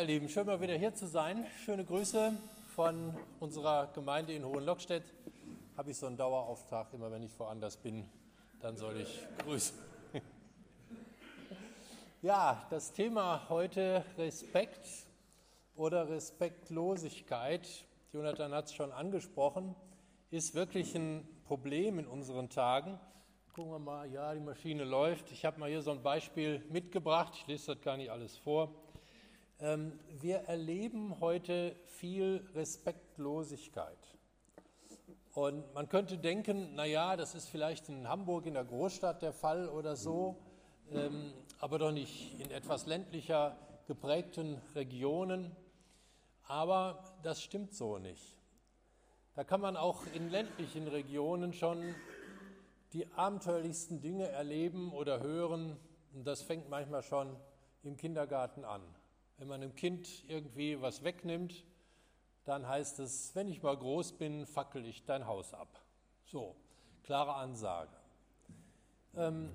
Ihr Lieben, schön mal wieder hier zu sein. Schöne Grüße von unserer Gemeinde in Hohenlockstedt. Habe ich so einen Dauerauftrag, immer wenn ich woanders bin, dann soll ich grüßen. Ja, das Thema heute Respekt oder Respektlosigkeit, Jonathan hat es schon angesprochen, ist wirklich ein Problem in unseren Tagen. Gucken wir mal, ja, die Maschine läuft. Ich habe mal hier so ein Beispiel mitgebracht, ich lese das gar nicht alles vor. Ähm, wir erleben heute viel Respektlosigkeit. Und man könnte denken, naja, das ist vielleicht in Hamburg in der Großstadt der Fall oder so, ähm, aber doch nicht in etwas ländlicher geprägten Regionen. Aber das stimmt so nicht. Da kann man auch in ländlichen Regionen schon die abenteuerlichsten Dinge erleben oder hören. Und das fängt manchmal schon im Kindergarten an. Wenn man einem Kind irgendwie was wegnimmt, dann heißt es, wenn ich mal groß bin, fackel ich dein Haus ab. So, klare Ansage. Ähm,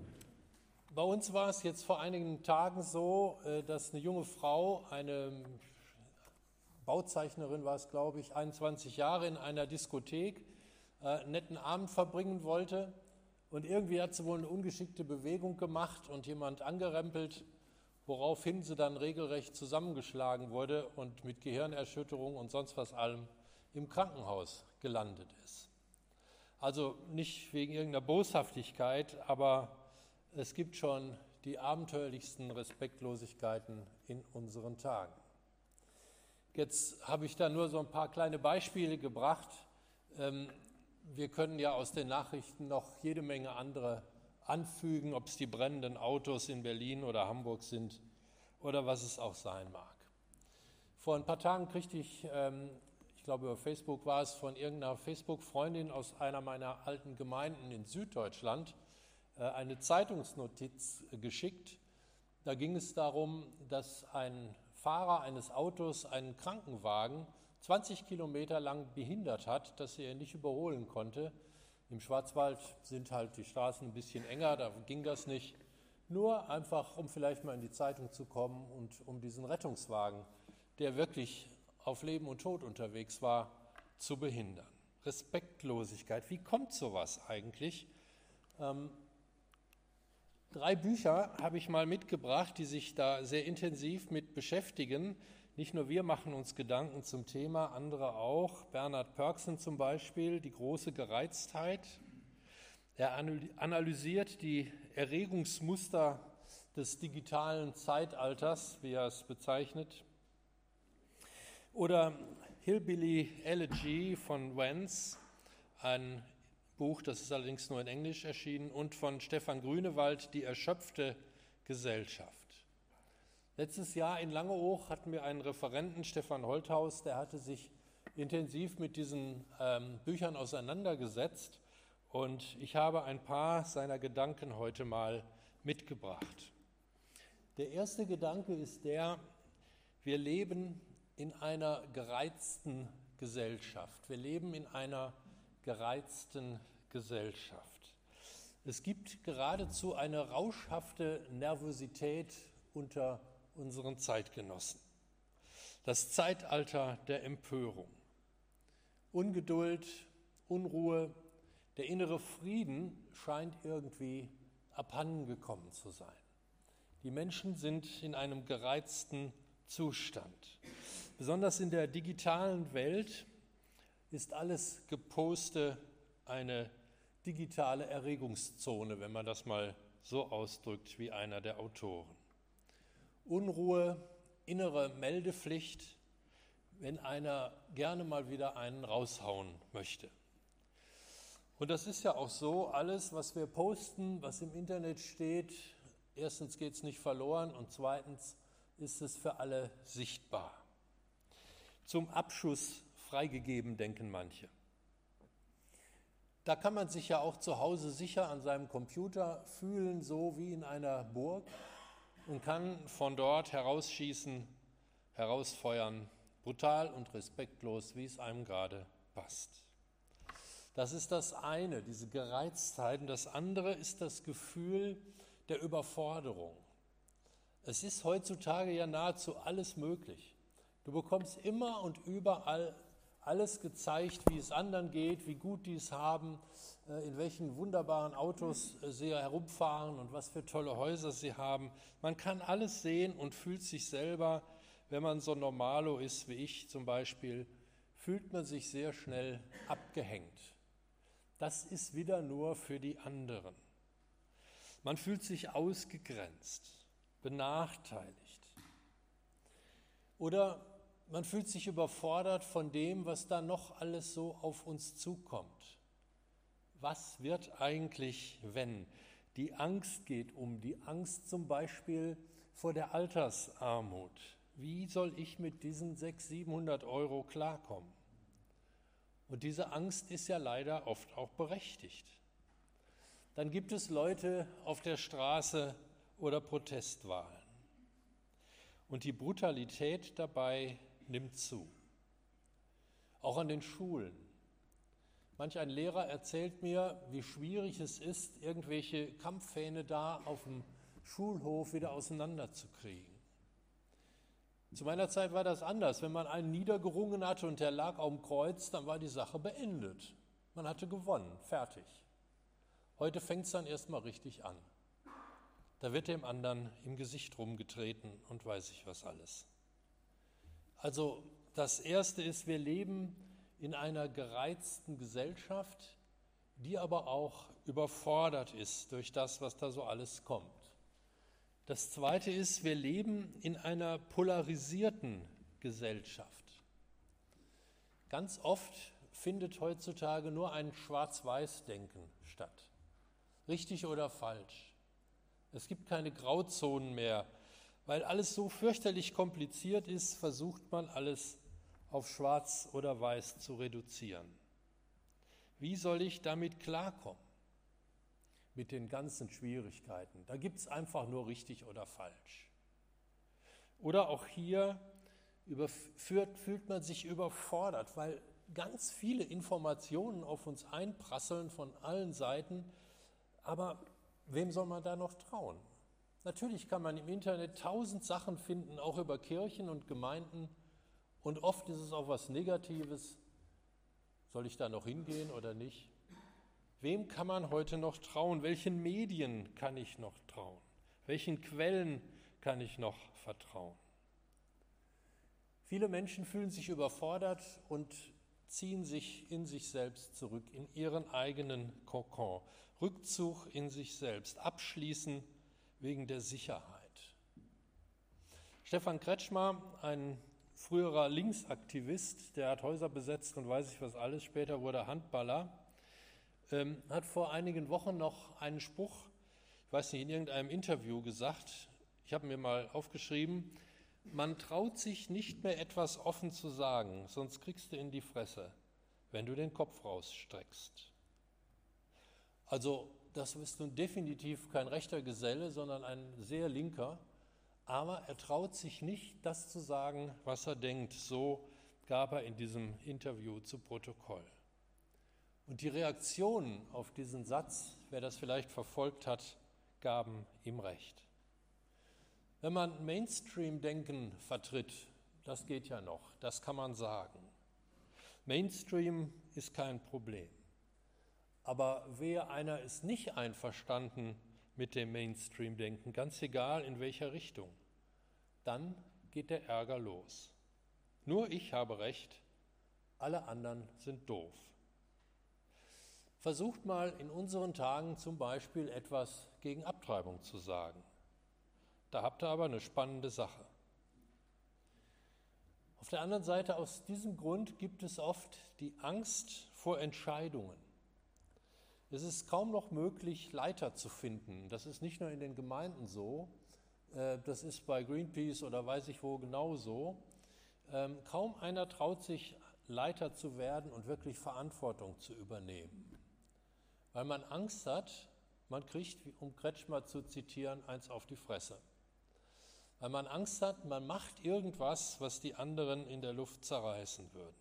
bei uns war es jetzt vor einigen Tagen so, äh, dass eine junge Frau, eine Bauzeichnerin war es, glaube ich, 21 Jahre in einer Diskothek äh, einen netten Abend verbringen wollte. Und irgendwie hat sie wohl eine ungeschickte Bewegung gemacht und jemand angerempelt woraufhin sie dann regelrecht zusammengeschlagen wurde und mit Gehirnerschütterung und sonst was allem im Krankenhaus gelandet ist. Also nicht wegen irgendeiner Boshaftigkeit, aber es gibt schon die abenteuerlichsten Respektlosigkeiten in unseren Tagen. Jetzt habe ich da nur so ein paar kleine Beispiele gebracht. Ähm, wir können ja aus den Nachrichten noch jede Menge andere anfügen, ob es die brennenden Autos in Berlin oder Hamburg sind oder was es auch sein mag. Vor ein paar Tagen kriegte ich, ähm, ich glaube über Facebook war es, von irgendeiner Facebook-Freundin aus einer meiner alten Gemeinden in Süddeutschland äh, eine Zeitungsnotiz geschickt. Da ging es darum, dass ein Fahrer eines Autos einen Krankenwagen 20 Kilometer lang behindert hat, dass er ihn nicht überholen konnte im Schwarzwald sind halt die Straßen ein bisschen enger, da ging das nicht. Nur einfach, um vielleicht mal in die Zeitung zu kommen und um diesen Rettungswagen, der wirklich auf Leben und Tod unterwegs war, zu behindern. Respektlosigkeit, wie kommt sowas eigentlich? Ähm, drei Bücher habe ich mal mitgebracht, die sich da sehr intensiv mit beschäftigen. Nicht nur wir machen uns Gedanken zum Thema, andere auch. Bernhard Pörksen zum Beispiel, die große Gereiztheit. Er analysiert die Erregungsmuster des digitalen Zeitalters, wie er es bezeichnet. Oder Hillbilly Elegy von Wentz, ein Buch, das ist allerdings nur in Englisch erschienen, und von Stefan Grünewald, Die erschöpfte Gesellschaft. Letztes Jahr in Langeoog hatten wir einen Referenten, Stefan Holthaus, der hatte sich intensiv mit diesen ähm, Büchern auseinandergesetzt und ich habe ein paar seiner Gedanken heute mal mitgebracht. Der erste Gedanke ist der, wir leben in einer gereizten Gesellschaft. Wir leben in einer gereizten Gesellschaft. Es gibt geradezu eine rauschhafte Nervosität unter unseren Zeitgenossen. Das Zeitalter der Empörung. Ungeduld, Unruhe, der innere Frieden scheint irgendwie abhandengekommen zu sein. Die Menschen sind in einem gereizten Zustand. Besonders in der digitalen Welt ist alles Geposte eine digitale Erregungszone, wenn man das mal so ausdrückt wie einer der Autoren. Unruhe, innere Meldepflicht, wenn einer gerne mal wieder einen raushauen möchte. Und das ist ja auch so, alles, was wir posten, was im Internet steht, erstens geht es nicht verloren und zweitens ist es für alle sichtbar. Zum Abschuss freigegeben, denken manche. Da kann man sich ja auch zu Hause sicher an seinem Computer fühlen, so wie in einer Burg und kann von dort herausschießen, herausfeuern, brutal und respektlos, wie es einem gerade passt. Das ist das eine, diese Gereiztheit. Und das andere ist das Gefühl der Überforderung. Es ist heutzutage ja nahezu alles möglich. Du bekommst immer und überall alles gezeigt, wie es anderen geht, wie gut die es haben, äh, in welchen wunderbaren Autos äh, sie herumfahren und was für tolle Häuser sie haben. Man kann alles sehen und fühlt sich selber, wenn man so normalo ist wie ich zum Beispiel, fühlt man sich sehr schnell abgehängt. Das ist wieder nur für die anderen. Man fühlt sich ausgegrenzt, benachteiligt. Oder man fühlt sich überfordert von dem, was da noch alles so auf uns zukommt. Was wird eigentlich, wenn? Die Angst geht um, die Angst zum Beispiel vor der Altersarmut. Wie soll ich mit diesen 600, 700 Euro klarkommen? Und diese Angst ist ja leider oft auch berechtigt. Dann gibt es Leute auf der Straße oder Protestwahlen. Und die Brutalität dabei nimmt zu. Auch an den Schulen. Manch ein Lehrer erzählt mir, wie schwierig es ist, irgendwelche Kampffähne da auf dem Schulhof wieder auseinanderzukriegen. Zu meiner Zeit war das anders. Wenn man einen niedergerungen hatte und der lag auf dem Kreuz, dann war die Sache beendet. Man hatte gewonnen, fertig. Heute fängt es dann erstmal richtig an. Da wird dem anderen im Gesicht rumgetreten und weiß ich was alles. Also das Erste ist, wir leben in einer gereizten Gesellschaft, die aber auch überfordert ist durch das, was da so alles kommt. Das Zweite ist, wir leben in einer polarisierten Gesellschaft. Ganz oft findet heutzutage nur ein Schwarz-Weiß-Denken statt. Richtig oder falsch. Es gibt keine Grauzonen mehr weil alles so fürchterlich kompliziert ist, versucht man alles auf schwarz oder weiß zu reduzieren. Wie soll ich damit klarkommen? Mit den ganzen Schwierigkeiten. Da gibt es einfach nur richtig oder falsch. Oder auch hier überführt, fühlt man sich überfordert, weil ganz viele Informationen auf uns einprasseln von allen Seiten. Aber wem soll man da noch trauen? Natürlich kann man im Internet tausend Sachen finden, auch über Kirchen und Gemeinden. Und oft ist es auch was Negatives. Soll ich da noch hingehen oder nicht? Wem kann man heute noch trauen? Welchen Medien kann ich noch trauen? Welchen Quellen kann ich noch vertrauen? Viele Menschen fühlen sich überfordert und ziehen sich in sich selbst zurück, in ihren eigenen Kokon. Rückzug in sich selbst, abschließen wegen der Sicherheit. Stefan Kretschmer, ein früherer Linksaktivist, der hat Häuser besetzt und weiß ich was alles, später wurde Handballer, ähm, hat vor einigen Wochen noch einen Spruch, ich weiß nicht, in irgendeinem Interview gesagt, ich habe mir mal aufgeschrieben, man traut sich nicht mehr etwas offen zu sagen, sonst kriegst du in die Fresse, wenn du den Kopf rausstreckst. Also das ist nun definitiv kein rechter Geselle, sondern ein sehr linker. Aber er traut sich nicht, das zu sagen, was er denkt. So gab er in diesem Interview zu Protokoll. Und die Reaktionen auf diesen Satz, wer das vielleicht verfolgt hat, gaben ihm recht. Wenn man Mainstream-Denken vertritt, das geht ja noch, das kann man sagen. Mainstream ist kein Problem. Aber wer einer ist nicht einverstanden mit dem Mainstream-Denken, ganz egal in welcher Richtung, dann geht der Ärger los. Nur ich habe recht, alle anderen sind doof. Versucht mal in unseren Tagen zum Beispiel etwas gegen Abtreibung zu sagen. Da habt ihr aber eine spannende Sache. Auf der anderen Seite, aus diesem Grund gibt es oft die Angst vor Entscheidungen. Es ist kaum noch möglich, Leiter zu finden. Das ist nicht nur in den Gemeinden so, äh, das ist bei Greenpeace oder weiß ich wo genauso. Ähm, kaum einer traut sich, Leiter zu werden und wirklich Verantwortung zu übernehmen, weil man Angst hat, man kriegt, um Kretschmer zu zitieren, eins auf die Fresse. Weil man Angst hat, man macht irgendwas, was die anderen in der Luft zerreißen würden.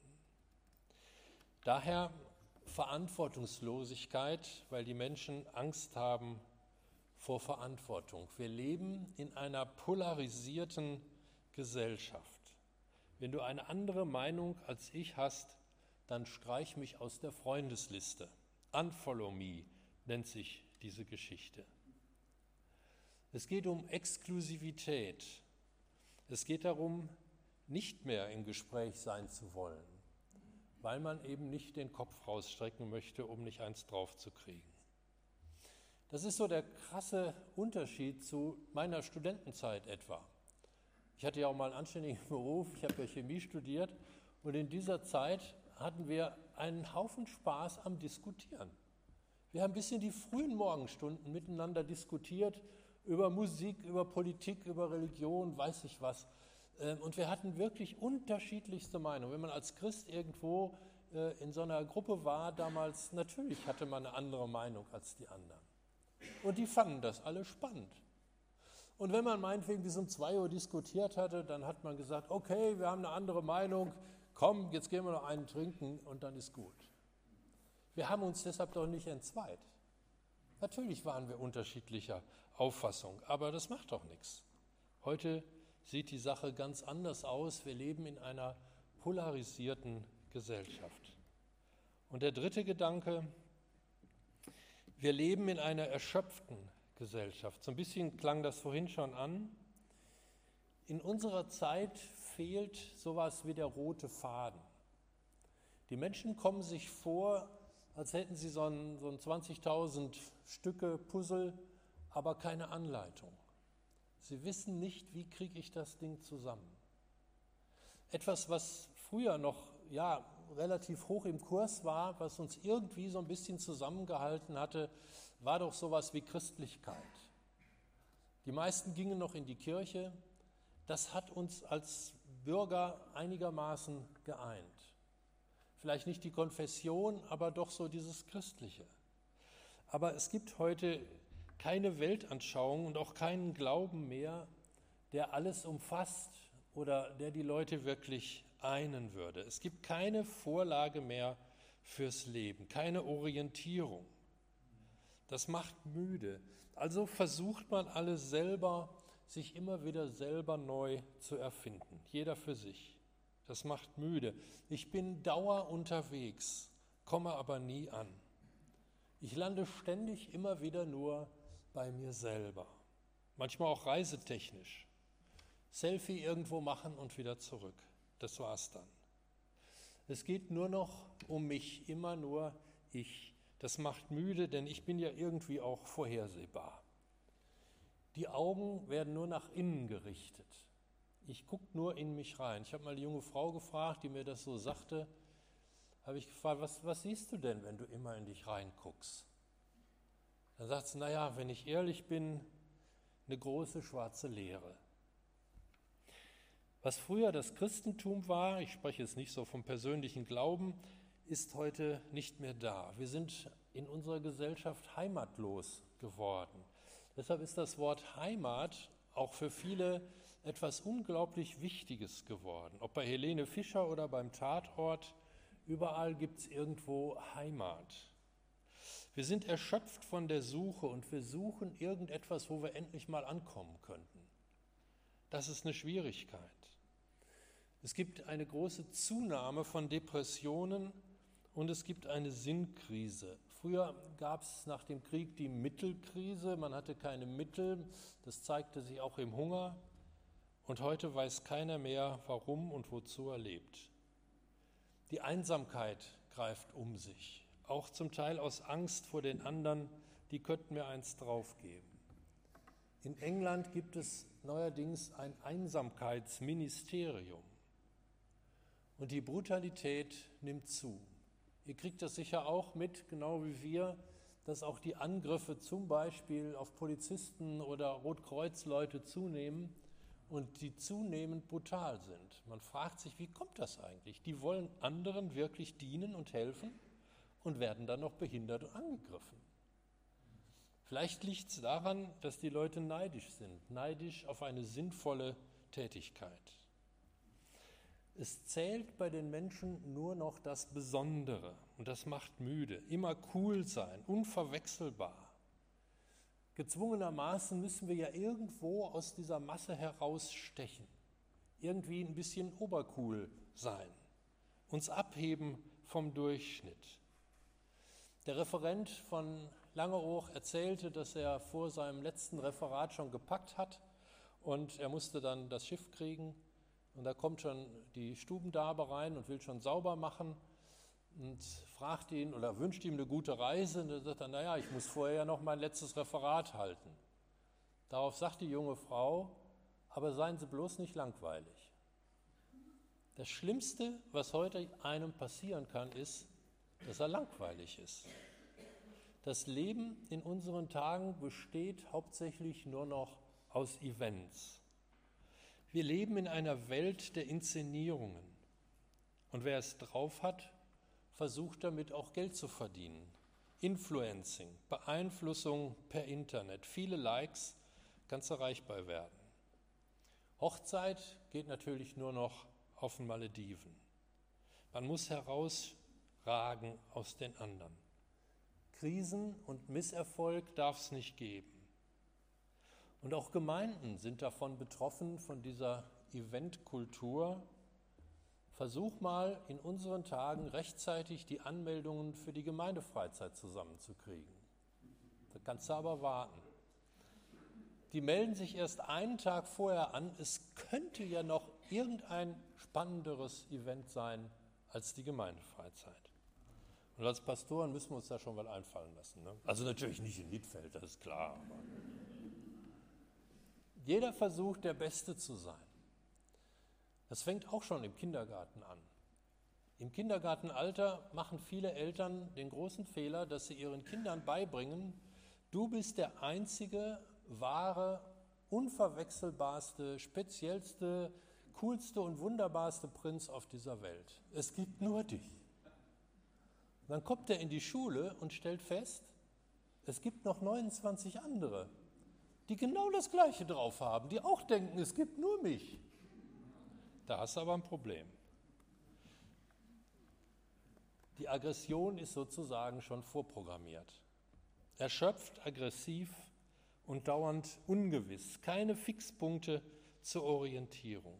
Daher Verantwortungslosigkeit, weil die Menschen Angst haben vor Verantwortung. Wir leben in einer polarisierten Gesellschaft. Wenn du eine andere Meinung als ich hast, dann streich mich aus der Freundesliste. Unfollow me nennt sich diese Geschichte. Es geht um Exklusivität. Es geht darum, nicht mehr im Gespräch sein zu wollen, weil man eben nicht den Kopf rausstrecken möchte, um nicht eins draufzukriegen. Das ist so der krasse Unterschied zu meiner Studentenzeit etwa. Ich hatte ja auch mal einen anständigen Beruf, ich habe ja Chemie studiert und in dieser Zeit hatten wir einen Haufen Spaß am Diskutieren. Wir haben bis in die frühen Morgenstunden miteinander diskutiert über Musik, über Politik, über Religion, weiß ich was. Ähm, und wir hatten wirklich unterschiedlichste Meinungen. Wenn man als Christ irgendwo äh, in so einer Gruppe war damals, natürlich hatte man eine andere Meinung als die anderen. Und die fanden das alle spannend. Und wenn man meinetwegen bis um 2 Uhr diskutiert hatte, dann hat man gesagt, okay, wir haben eine andere Meinung, komm, jetzt gehen wir noch einen trinken und dann ist gut. Wir haben uns deshalb doch nicht entzweit. Natürlich waren wir unterschiedlicher Auffassung, aber das macht doch nichts. Heute sieht die Sache ganz anders aus. Wir leben in einer polarisierten Gesellschaft. Und der dritte Gedanke, wir leben in einer erschöpften Gesellschaft. So ein bisschen klang das vorhin schon an. In unserer Zeit fehlt sowas wie der rote Faden. Die Menschen kommen sich vor, als hätten sie so ein, so ein 20.000 Stücke Puzzle, aber keine Anleitung. Sie wissen nicht, wie kriege ich das Ding zusammen. Etwas, was früher noch ja, relativ hoch im Kurs war, was uns irgendwie so ein bisschen zusammengehalten hatte, war doch sowas wie Christlichkeit. Die meisten gingen noch in die Kirche. Das hat uns als Bürger einigermaßen geeint. Vielleicht nicht die Konfession, aber doch so dieses Christliche. Aber es gibt heute keine Weltanschauung und auch keinen Glauben mehr, der alles umfasst oder der die Leute wirklich einen würde. Es gibt keine Vorlage mehr fürs Leben, keine Orientierung. Das macht müde. Also versucht man alles selber, sich immer wieder selber neu zu erfinden, jeder für sich. Das macht müde. Ich bin dauer unterwegs, komme aber nie an. Ich lande ständig immer wieder nur bei mir selber. Manchmal auch reisetechnisch. Selfie irgendwo machen und wieder zurück. Das war's dann. Es geht nur noch um mich, immer nur ich. Das macht müde, denn ich bin ja irgendwie auch vorhersehbar. Die Augen werden nur nach innen gerichtet. Ich gucke nur in mich rein. Ich habe mal eine junge Frau gefragt, die mir das so sagte. Habe ich gefragt, was, was siehst du denn, wenn du immer in dich reinguckst? Dann sagt sie, naja, wenn ich ehrlich bin, eine große schwarze Leere. Was früher das Christentum war, ich spreche jetzt nicht so vom persönlichen Glauben, ist heute nicht mehr da. Wir sind in unserer Gesellschaft heimatlos geworden. Deshalb ist das Wort Heimat auch für viele etwas unglaublich Wichtiges geworden. Ob bei Helene Fischer oder beim Tatort, überall gibt es irgendwo Heimat. Wir sind erschöpft von der Suche und wir suchen irgendetwas, wo wir endlich mal ankommen könnten. Das ist eine Schwierigkeit. Es gibt eine große Zunahme von Depressionen und es gibt eine Sinnkrise. Früher gab es nach dem Krieg die Mittelkrise, man hatte keine Mittel, das zeigte sich auch im Hunger und heute weiß keiner mehr, warum und wozu er lebt. Die Einsamkeit greift um sich auch zum Teil aus Angst vor den anderen, die könnten mir eins draufgeben. In England gibt es neuerdings ein Einsamkeitsministerium und die Brutalität nimmt zu. Ihr kriegt das sicher auch mit, genau wie wir, dass auch die Angriffe zum Beispiel auf Polizisten oder Rotkreuzleute zunehmen und die zunehmend brutal sind. Man fragt sich, wie kommt das eigentlich? Die wollen anderen wirklich dienen und helfen und werden dann noch behindert und angegriffen. Vielleicht liegt es daran, dass die Leute neidisch sind, neidisch auf eine sinnvolle Tätigkeit. Es zählt bei den Menschen nur noch das Besondere und das macht müde. Immer cool sein, unverwechselbar. Gezwungenermaßen müssen wir ja irgendwo aus dieser Masse herausstechen, irgendwie ein bisschen obercool sein, uns abheben vom Durchschnitt. Der Referent von Langeoog erzählte, dass er vor seinem letzten Referat schon gepackt hat und er musste dann das Schiff kriegen und da kommt schon die Stubendabe rein und will schon sauber machen und fragt ihn oder wünscht ihm eine gute Reise. Und er sagt dann, naja, ich muss vorher ja noch mein letztes Referat halten. Darauf sagt die junge Frau, aber seien Sie bloß nicht langweilig. Das Schlimmste, was heute einem passieren kann, ist, dass er langweilig ist. Das Leben in unseren Tagen besteht hauptsächlich nur noch aus Events. Wir leben in einer Welt der Inszenierungen. Und wer es drauf hat, versucht damit auch Geld zu verdienen. Influencing, Beeinflussung per Internet, viele Likes, ganz erreichbar werden. Hochzeit geht natürlich nur noch auf den Malediven. Man muss herausragen aus den anderen. Krisen und Misserfolg darf es nicht geben. Und auch Gemeinden sind davon betroffen, von dieser Eventkultur, Versuch mal in unseren Tagen rechtzeitig die Anmeldungen für die Gemeindefreizeit zusammenzukriegen. Da kannst du aber warten. Die melden sich erst einen Tag vorher an. Es könnte ja noch irgendein spannenderes Event sein als die Gemeindefreizeit. Und als Pastoren müssen wir uns da schon mal einfallen lassen. Ne? Also natürlich nicht in Liedfeld, das ist klar. jeder versucht, der Beste zu sein. Das fängt auch schon im Kindergarten an. Im Kindergartenalter machen viele Eltern den großen Fehler, dass sie ihren Kindern beibringen, du bist der einzige, wahre, unverwechselbarste, speziellste, coolste und wunderbarste Prinz auf dieser Welt. Es gibt nur dich. Dann kommt er in die Schule und stellt fest, es gibt noch 29 andere, die genau das Gleiche drauf haben, die auch denken, es gibt nur mich. Da hast du aber ein Problem. Die Aggression ist sozusagen schon vorprogrammiert. Erschöpft, aggressiv und dauernd ungewiss. Keine Fixpunkte zur Orientierung.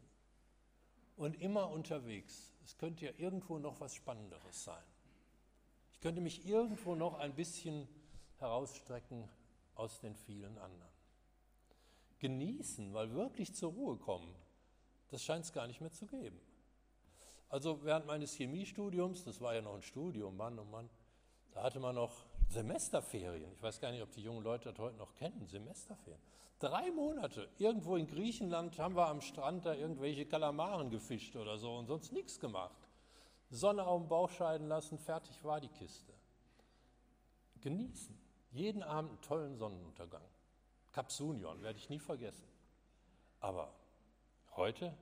Und immer unterwegs. Es könnte ja irgendwo noch was Spannenderes sein. Könnte mich irgendwo noch ein bisschen herausstrecken aus den vielen anderen. Genießen, mal wirklich zur Ruhe kommen, das scheint es gar nicht mehr zu geben. Also während meines Chemiestudiums, das war ja noch ein Studium, Mann oh Mann, da hatte man noch Semesterferien. Ich weiß gar nicht, ob die jungen Leute das heute noch kennen, Semesterferien. Drei Monate, irgendwo in Griechenland haben wir am Strand da irgendwelche Kalamaren gefischt oder so und sonst nichts gemacht. Sonne auf dem Bauch scheiden lassen, fertig war die Kiste. Genießen. Jeden Abend einen tollen Sonnenuntergang. Kapsunion, werde ich nie vergessen. Aber Heute?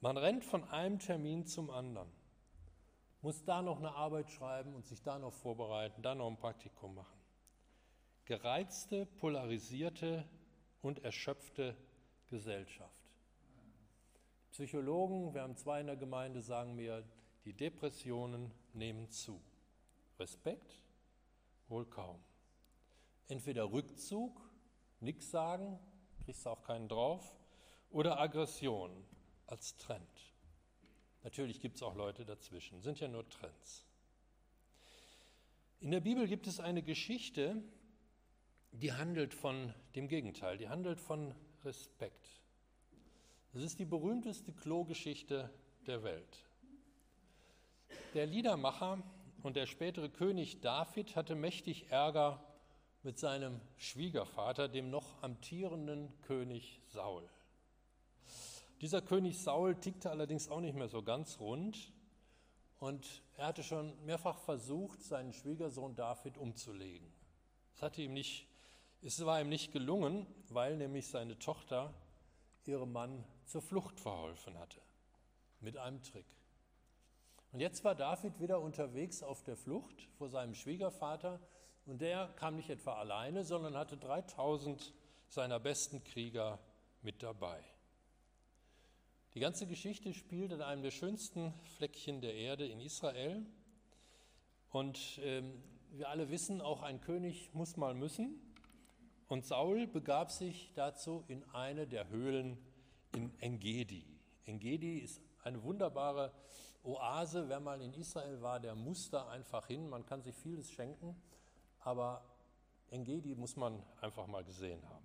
Man rennt von einem Termin zum anderen, muss da noch eine Arbeit schreiben und sich da noch vorbereiten, da noch ein Praktikum machen. Gereizte, polarisierte und erschöpfte Gesellschaft. Psychologen, wir haben zwei in der Gemeinde, sagen mir, die Depressionen nehmen zu. Respekt? Wohl kaum. Entweder Rückzug, nichts sagen, kriegst du auch keinen drauf, oder Aggression als Trend. Natürlich gibt es auch Leute dazwischen, sind ja nur Trends. In der Bibel gibt es eine Geschichte, die handelt von dem Gegenteil, die handelt von Respekt. Das ist die berühmteste Klogeschichte der Welt. Der Liedermacher und der spätere König David hatte mächtig Ärger mit seinem Schwiegervater, dem noch amtierenden König Saul. Dieser König Saul tickte allerdings auch nicht mehr so ganz rund und er hatte schon mehrfach versucht, seinen Schwiegersohn David umzulegen. Es, hatte ihm nicht, es war ihm nicht gelungen, weil nämlich seine Tochter ihrem Mann zur Flucht verholfen hatte, mit einem Trick. Und jetzt war David wieder unterwegs auf der Flucht vor seinem Schwiegervater und der kam nicht etwa alleine, sondern hatte 3000 seiner besten Krieger mit dabei. Die ganze Geschichte spielt an einem der schönsten Fleckchen der Erde in Israel. Und ähm, wir alle wissen, auch ein König muss mal müssen. Und Saul begab sich dazu in eine der Höhlen in Engedi. Engedi ist eine wunderbare Oase. Wer mal in Israel war, der muss da einfach hin. Man kann sich vieles schenken, aber Engedi muss man einfach mal gesehen haben.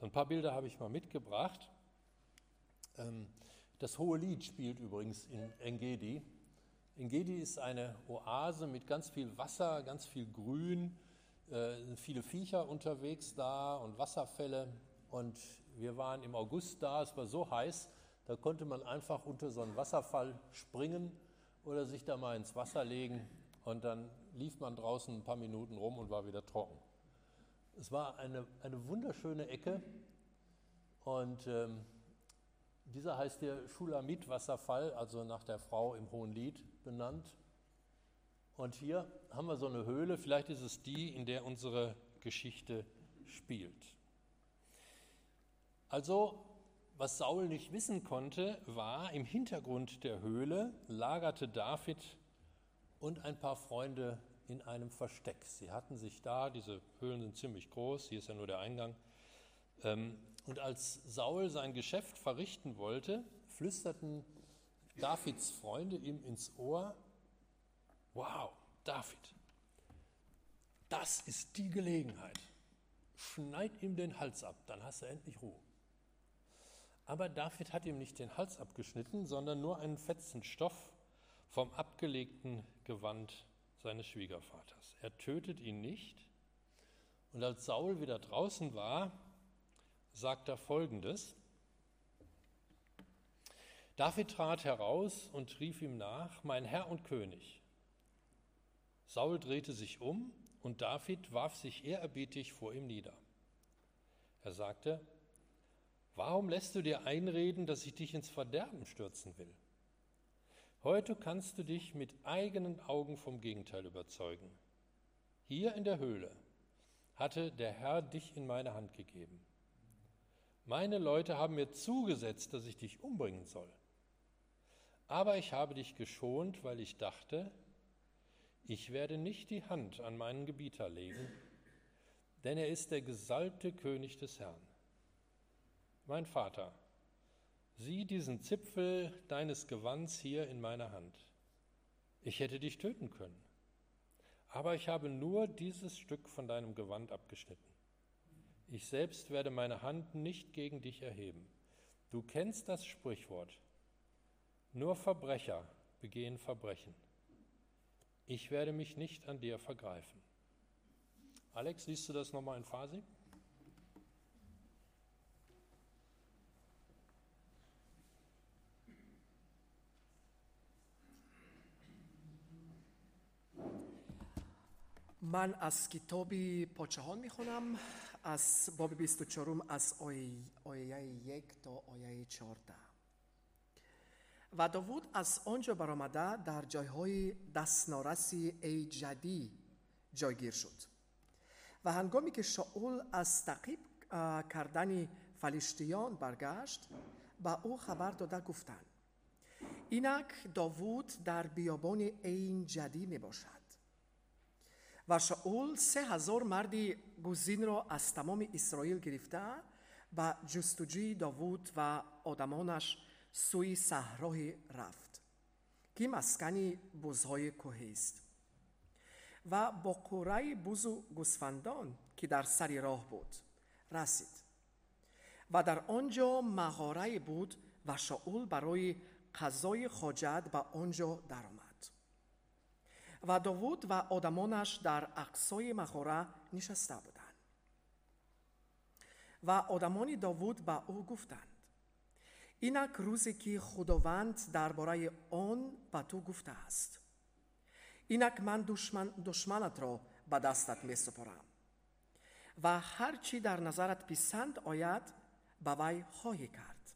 Ein paar Bilder habe ich mal mitgebracht. Ähm, das Hohe Lied spielt übrigens in Engedi. Engedi ist eine Oase mit ganz viel Wasser, ganz viel Grün, äh, viele Viecher unterwegs da und Wasserfälle. Und wir waren im August da, es war so heiß, da konnte man einfach unter so einen Wasserfall springen oder sich da mal ins Wasser legen und dann lief man draußen ein paar Minuten rum und war wieder trocken. Es war eine, eine wunderschöne Ecke und ähm, dieser heißt hier Schulamit-Wasserfall, also nach der Frau im Hohen Lied benannt. Und hier haben wir so eine Höhle, vielleicht ist es die, in der unsere Geschichte spielt. Also, was Saul nicht wissen konnte, war, im Hintergrund der Höhle lagerte David und ein paar Freunde in einem Versteck. Sie hatten sich da, diese Höhlen sind ziemlich groß, hier ist ja nur der Eingang, ähm, und als Saul sein Geschäft verrichten wollte, flüsterten Davids Freunde ihm ins Ohr, wow, David, das ist die Gelegenheit. Schneid ihm den Hals ab, dann hast du endlich Ruhe. Aber David hat ihm nicht den Hals abgeschnitten, sondern nur einen fetzen Stoff vom abgelegten Gewand seines Schwiegervaters. Er tötet ihn nicht. Und als Saul wieder draußen war, sagt er folgendes. David trat heraus und rief ihm nach, mein Herr und König. Saul drehte sich um und David warf sich ehrerbietig vor ihm nieder. Er sagte, warum lässt du dir einreden, dass ich dich ins Verderben stürzen will? Heute kannst du dich mit eigenen Augen vom Gegenteil überzeugen. Hier in der Höhle hatte der Herr dich in meine Hand gegeben. Meine Leute haben mir zugesetzt, dass ich dich umbringen soll. Aber ich habe dich geschont, weil ich dachte, ich werde nicht die Hand an meinen Gebieter legen, denn er ist der gesalbte König des Herrn. Mein Vater, sieh diesen Zipfel deines Gewands hier in meiner Hand. Ich hätte dich töten können, aber ich habe nur dieses Stück von deinem Gewand abgeschnitten. Ich selbst werde meine Hand nicht gegen dich erheben. Du kennst das Sprichwort. Nur Verbrecher begehen Verbrechen. Ich werde mich nicht an dir vergreifen. Alex, siehst du das nochmal in Phasi? من از کتابی پاچه ها می‌خونم از باب 24 از آیه یک تا آیه 14 و داوود از آنجا برآمده در جایهای دستنارسی ای جدی جایگیر شد. و هنگامی که شاول از تقیب کردن فلسطینیان برگشت با او خبر داده گفتند اینک داوود در بیابان این جدی می باشد و شاول سه هزار مردی گزین را از تمام اسرائیل گرفته و جستجوی داوود و آدمانش سوی صحراه رفت که مسکنی بزهای کوه است و با کوره بز و گوسفندان که در سر راه بود رسید و در آنجا مغاره بود و شاول برای قضای خاجت به آنجا درآمد و داوود و آدمانش در اقصای مخوره نشسته بودند و آدمان داوود به او گفتند اینک روزی که خداوند درباره آن به تو گفته است اینک من دشمن دشمنت را به دستت می سپارم و در نظرت پسند آید به وی خواهی کرد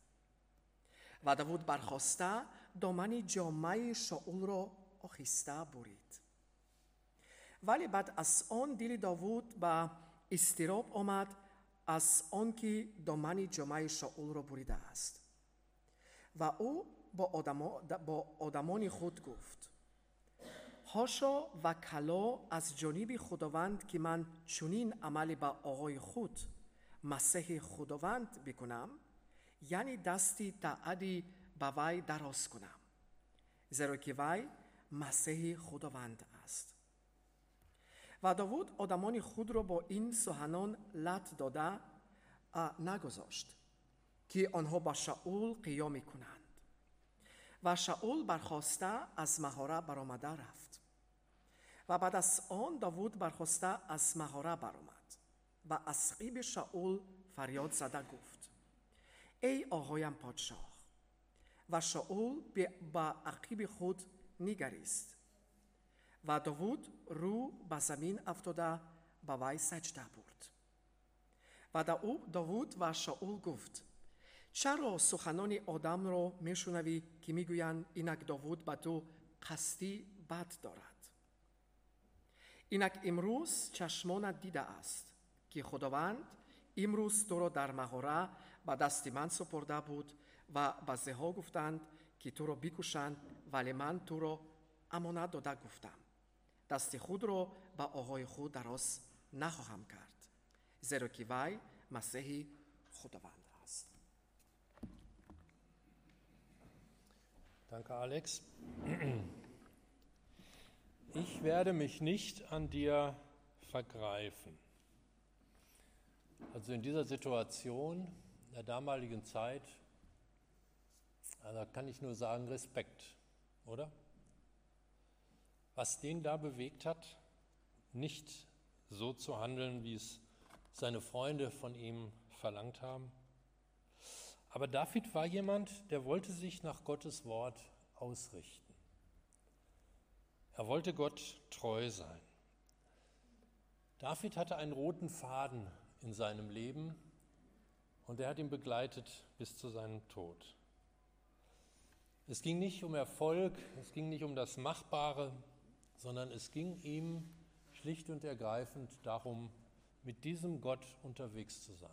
و داوود برخواسته دامن جامعه شاول را آخسته برید. ولی بعد از آن دل داوود به استراب آمد از آنکه دامن جامعه شاول را بریده است. و او با, با آدمان خود گفت هاشا و کلا از جانب خداوند که من چنین عمل به آقای خود مسیح خداوند بکنم یعنی دستی تعدی به وی دراز کنم زیرا که وی масеҳи худованд аст. Ва довуд одамони худро бо ин сӯҳанон лат дода нагузошт ки онҳо ба шаул қиёмӣ кунанд. Ва шаул бархоста аз маҳора баромада рафт. Ва баъд аз он довуд бархоста аз маҳора баромад. Ба асқиби шаул фарёд зада гуфт. Эй оғоям подшоҳ ва шаул ба ақиби худ نگریست و داوود رو به زمین افتاده به وی سجده برد و داوود و شاول گفت چرا سخنان آدم را میشنوی که می‌گویند اینک داوود به تو قصدی بد دارد اینک امروز چشمانت دیده است که خداوند امروز تو را در مهاره به دست من سپرده بود و بعضی ها گفتند که تو را بکشند ولی من تو را امانت داده گفتم دست خود را به آقای خود دراز نخواهم کرد زیرا که وی مسیح خداوند است Danke, Alex. Ich werde mich nicht an dir vergreifen. Also in dieser Situation, in der damaligen Zeit, da kann ich nur sagen, Respekt, oder? Was den da bewegt hat, nicht so zu handeln, wie es seine Freunde von ihm verlangt haben. Aber David war jemand, der wollte sich nach Gottes Wort ausrichten. Er wollte Gott treu sein. David hatte einen roten Faden in seinem Leben und er hat ihn begleitet bis zu seinem Tod. Es ging nicht um Erfolg, es ging nicht um das Machbare, sondern es ging ihm schlicht und ergreifend darum, mit diesem Gott unterwegs zu sein.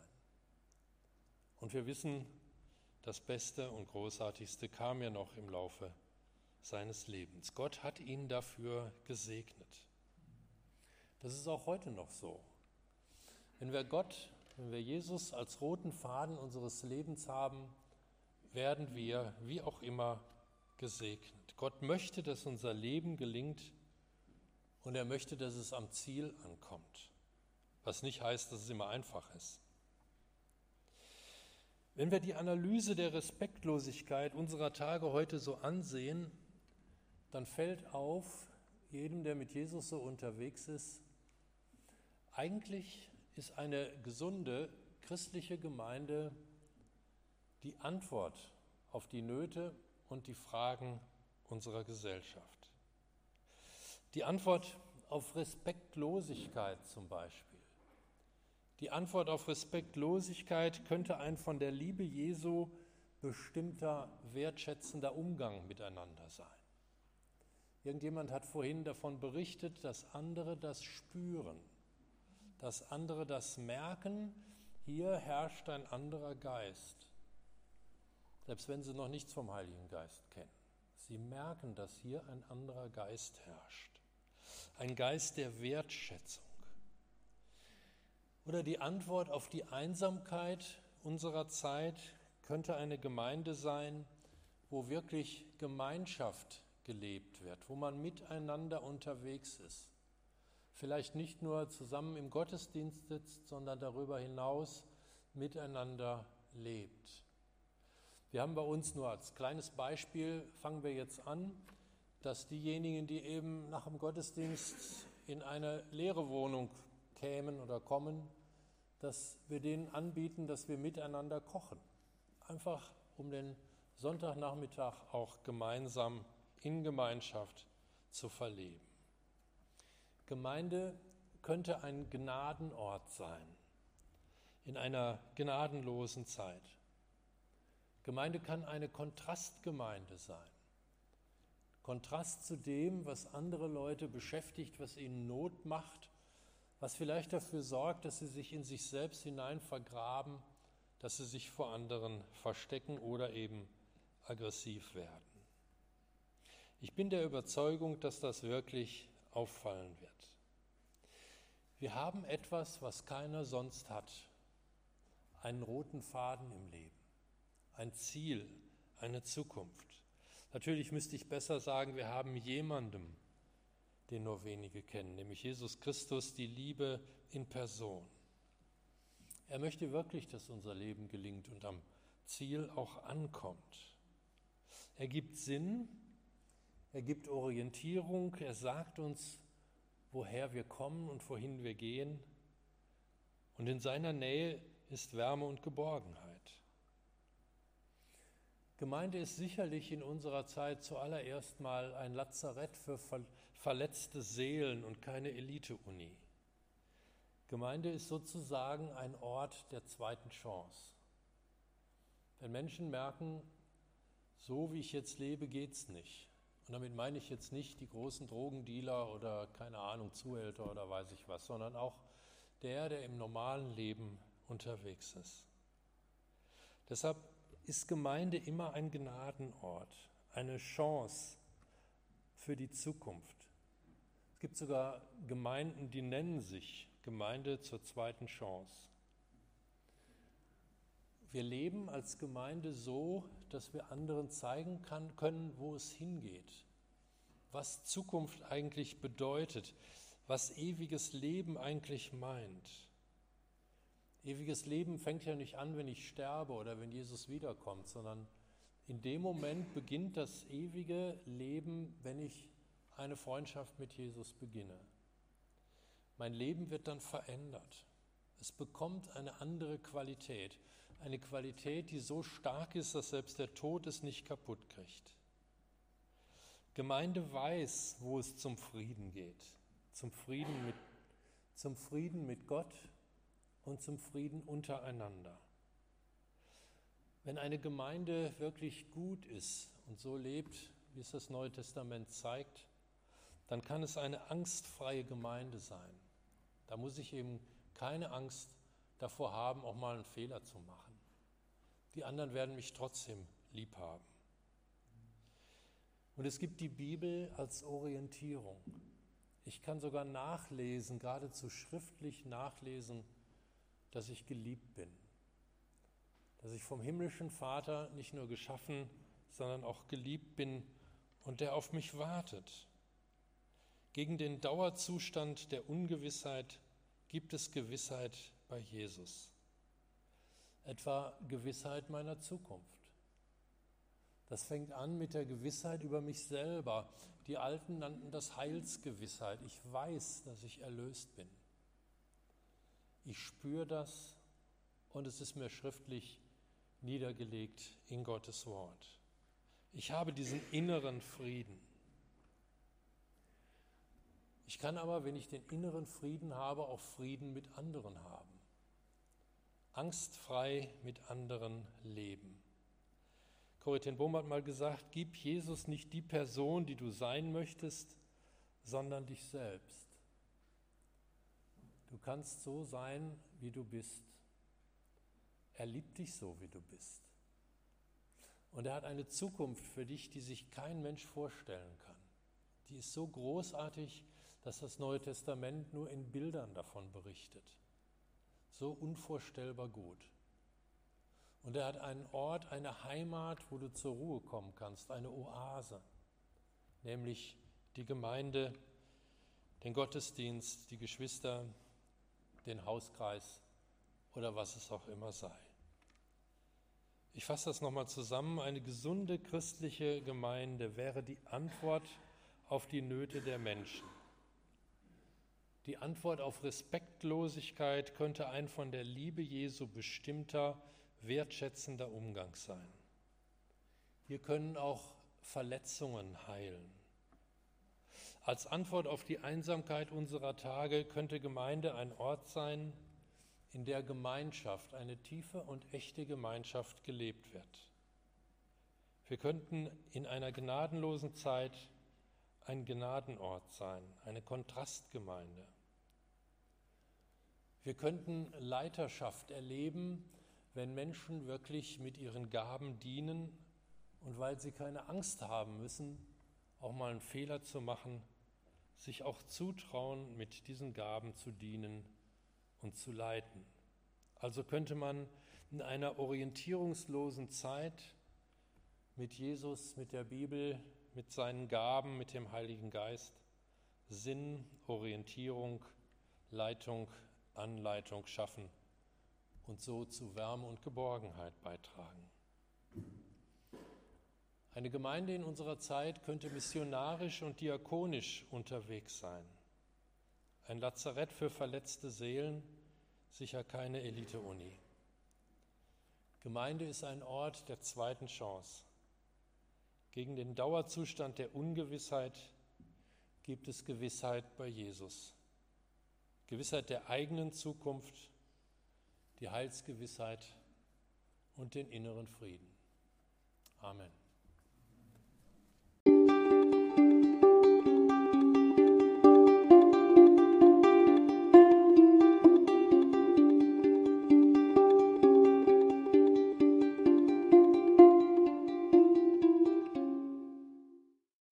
Und wir wissen, das Beste und Großartigste kam ja noch im Laufe seines Lebens. Gott hat ihn dafür gesegnet. Das ist auch heute noch so. Wenn wir Gott, wenn wir Jesus als roten Faden unseres Lebens haben, werden wir, wie auch immer, gesegnet. Gott möchte, dass unser Leben gelingt und er möchte, dass es am Ziel ankommt, was nicht heißt, dass es immer einfach ist. Wenn wir die Analyse der Respektlosigkeit unserer Tage heute so ansehen, dann fällt auf, jedem, der mit Jesus so unterwegs ist, eigentlich ist eine gesunde christliche Gemeinde die Antwort auf die Nöte und die Fragen unserer Gesellschaft. Die Antwort auf Respektlosigkeit zum Beispiel. Die Antwort auf Respektlosigkeit könnte ein von der Liebe Jesu bestimmter wertschätzender Umgang miteinander sein. Irgendjemand hat vorhin davon berichtet, dass andere das spüren dass andere das merken, hier herrscht ein anderer Geist, selbst wenn sie noch nichts vom Heiligen Geist kennen. Sie merken, dass hier ein anderer Geist herrscht, ein Geist der Wertschätzung. Oder die Antwort auf die Einsamkeit unserer Zeit könnte eine Gemeinde sein, wo wirklich Gemeinschaft gelebt wird, wo man miteinander unterwegs ist vielleicht nicht nur zusammen im Gottesdienst sitzt, sondern darüber hinaus miteinander lebt. Wir haben bei uns nur als kleines Beispiel, fangen wir jetzt an, dass diejenigen, die eben nach dem Gottesdienst in eine leere Wohnung kämen oder kommen, dass wir denen anbieten, dass wir miteinander kochen. Einfach um den Sonntagnachmittag auch gemeinsam in Gemeinschaft zu verleben. Gemeinde könnte ein Gnadenort sein in einer gnadenlosen Zeit. Gemeinde kann eine Kontrastgemeinde sein. Kontrast zu dem, was andere Leute beschäftigt, was ihnen Not macht, was vielleicht dafür sorgt, dass sie sich in sich selbst hinein vergraben, dass sie sich vor anderen verstecken oder eben aggressiv werden. Ich bin der Überzeugung, dass das wirklich auffallen wird. Wir haben etwas, was keiner sonst hat. einen roten Faden im Leben, ein Ziel, eine Zukunft. Natürlich müsste ich besser sagen, wir haben jemandem, den nur wenige kennen, nämlich Jesus Christus, die Liebe in Person. Er möchte wirklich, dass unser Leben gelingt und am Ziel auch ankommt. Er gibt Sinn, er gibt Orientierung, er sagt uns, woher wir kommen und wohin wir gehen. Und in seiner Nähe ist Wärme und Geborgenheit. Gemeinde ist sicherlich in unserer Zeit zuallererst mal ein Lazarett für verletzte Seelen und keine Elite-Uni. Gemeinde ist sozusagen ein Ort der zweiten Chance. Wenn Menschen merken, so wie ich jetzt lebe, geht es nicht. Und damit meine ich jetzt nicht die großen Drogendealer oder keine Ahnung, Zuhälter oder weiß ich was, sondern auch der, der im normalen Leben unterwegs ist. Deshalb ist Gemeinde immer ein Gnadenort, eine Chance für die Zukunft. Es gibt sogar Gemeinden, die nennen sich Gemeinde zur zweiten Chance. Wir leben als Gemeinde so, dass wir anderen zeigen kann, können, wo es hingeht, was Zukunft eigentlich bedeutet, was ewiges Leben eigentlich meint. Ewiges Leben fängt ja nicht an, wenn ich sterbe oder wenn Jesus wiederkommt, sondern in dem Moment beginnt das ewige Leben, wenn ich eine Freundschaft mit Jesus beginne. Mein Leben wird dann verändert. Es bekommt eine andere Qualität, eine Qualität, die so stark ist, dass selbst der Tod es nicht kaputt kriegt. Gemeinde weiß, wo es zum Frieden geht, zum Frieden mit, zum Frieden mit Gott und zum Frieden untereinander. Wenn eine Gemeinde wirklich gut ist und so lebt, wie es das Neue Testament zeigt, dann kann es eine angstfreie Gemeinde sein. Da muss ich eben keine Angst davor haben, auch mal einen Fehler zu machen. Die anderen werden mich trotzdem lieb haben. Und es gibt die Bibel als Orientierung. Ich kann sogar nachlesen, geradezu schriftlich nachlesen, dass ich geliebt bin, dass ich vom himmlischen Vater nicht nur geschaffen, sondern auch geliebt bin und der auf mich wartet. Gegen den Dauerzustand der Ungewissheit gibt es Gewissheit bei Jesus. Etwa Gewissheit meiner Zukunft. Das fängt an mit der Gewissheit über mich selber. Die Alten nannten das Heilsgewissheit. Ich weiß, dass ich erlöst bin. Ich spüre das und es ist mir schriftlich niedergelegt in Gottes Wort. Ich habe diesen inneren Frieden. Ich kann aber, wenn ich den inneren Frieden habe, auch Frieden mit anderen haben. Angstfrei mit anderen leben. Corrie ten Bohm hat mal gesagt, gib Jesus nicht die Person, die du sein möchtest, sondern dich selbst. Du kannst so sein, wie du bist. Er liebt dich so, wie du bist. Und er hat eine Zukunft für dich, die sich kein Mensch vorstellen kann. Die ist so großartig, dass das Neue Testament nur in Bildern davon berichtet. So unvorstellbar gut. Und er hat einen Ort, eine Heimat, wo du zur Ruhe kommen kannst, eine Oase, nämlich die Gemeinde, den Gottesdienst, die Geschwister, den Hauskreis oder was es auch immer sei. Ich fasse das nochmal zusammen. Eine gesunde christliche Gemeinde wäre die Antwort auf die Nöte der Menschen. Die Antwort auf Respektlosigkeit könnte ein von der Liebe Jesu bestimmter, wertschätzender Umgang sein. Wir können auch Verletzungen heilen. Als Antwort auf die Einsamkeit unserer Tage könnte Gemeinde ein Ort sein, in der Gemeinschaft, eine tiefe und echte Gemeinschaft gelebt wird. Wir könnten in einer gnadenlosen Zeit ein Gnadenort sein, eine Kontrastgemeinde. Wir könnten Leiterschaft erleben, wenn Menschen wirklich mit ihren Gaben dienen und weil sie keine Angst haben müssen, auch mal einen Fehler zu machen, sich auch zutrauen, mit diesen Gaben zu dienen und zu leiten. Also könnte man in einer orientierungslosen Zeit mit Jesus, mit der Bibel, mit seinen Gaben, mit dem Heiligen Geist Sinn, Orientierung, Leitung, Anleitung schaffen und so zu Wärme und Geborgenheit beitragen. Eine Gemeinde in unserer Zeit könnte missionarisch und diakonisch unterwegs sein. Ein Lazarett für verletzte Seelen, sicher keine Elite-Uni. Gemeinde ist ein Ort der zweiten Chance. Gegen den Dauerzustand der Ungewissheit gibt es Gewissheit bei Jesus. Gewissheit der eigenen Zukunft, die Heilsgewissheit und den inneren Frieden. Amen.